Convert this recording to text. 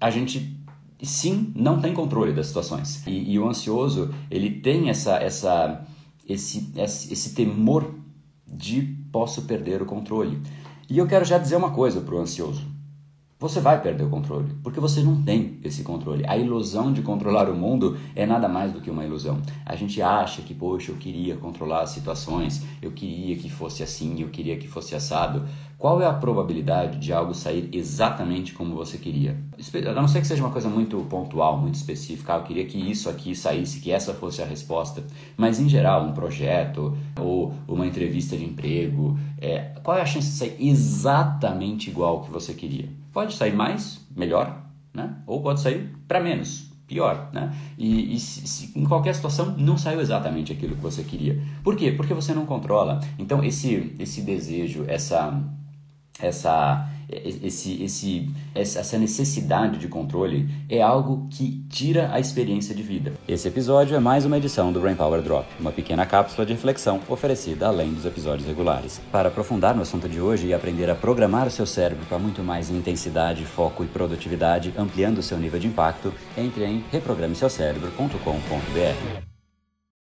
a gente sim não tem controle das situações. E, e o ansioso, ele tem essa, essa, esse, esse, esse temor de posso perder o controle. E eu quero já dizer uma coisa para o ansioso. Você vai perder o controle, porque você não tem esse controle. A ilusão de controlar o mundo é nada mais do que uma ilusão. A gente acha que, poxa, eu queria controlar as situações, eu queria que fosse assim, eu queria que fosse assado. Qual é a probabilidade de algo sair exatamente como você queria? A não ser que seja uma coisa muito pontual, muito específica, ah, eu queria que isso aqui saísse, que essa fosse a resposta. Mas em geral, um projeto ou uma entrevista de emprego, é, qual é a chance de sair exatamente igual que você queria? Pode sair mais, melhor, né? ou pode sair para menos, pior, né? E, e se, se, em qualquer situação não saiu exatamente aquilo que você queria. Por quê? Porque você não controla. Então esse esse desejo, essa essa esse, esse, essa necessidade de controle é algo que tira a experiência de vida. Esse episódio é mais uma edição do Brain Power Drop, uma pequena cápsula de reflexão oferecida além dos episódios regulares. Para aprofundar no assunto de hoje e aprender a programar o seu cérebro para muito mais intensidade, foco e produtividade, ampliando o seu nível de impacto, entre em reprogrameseucerebro.com.br.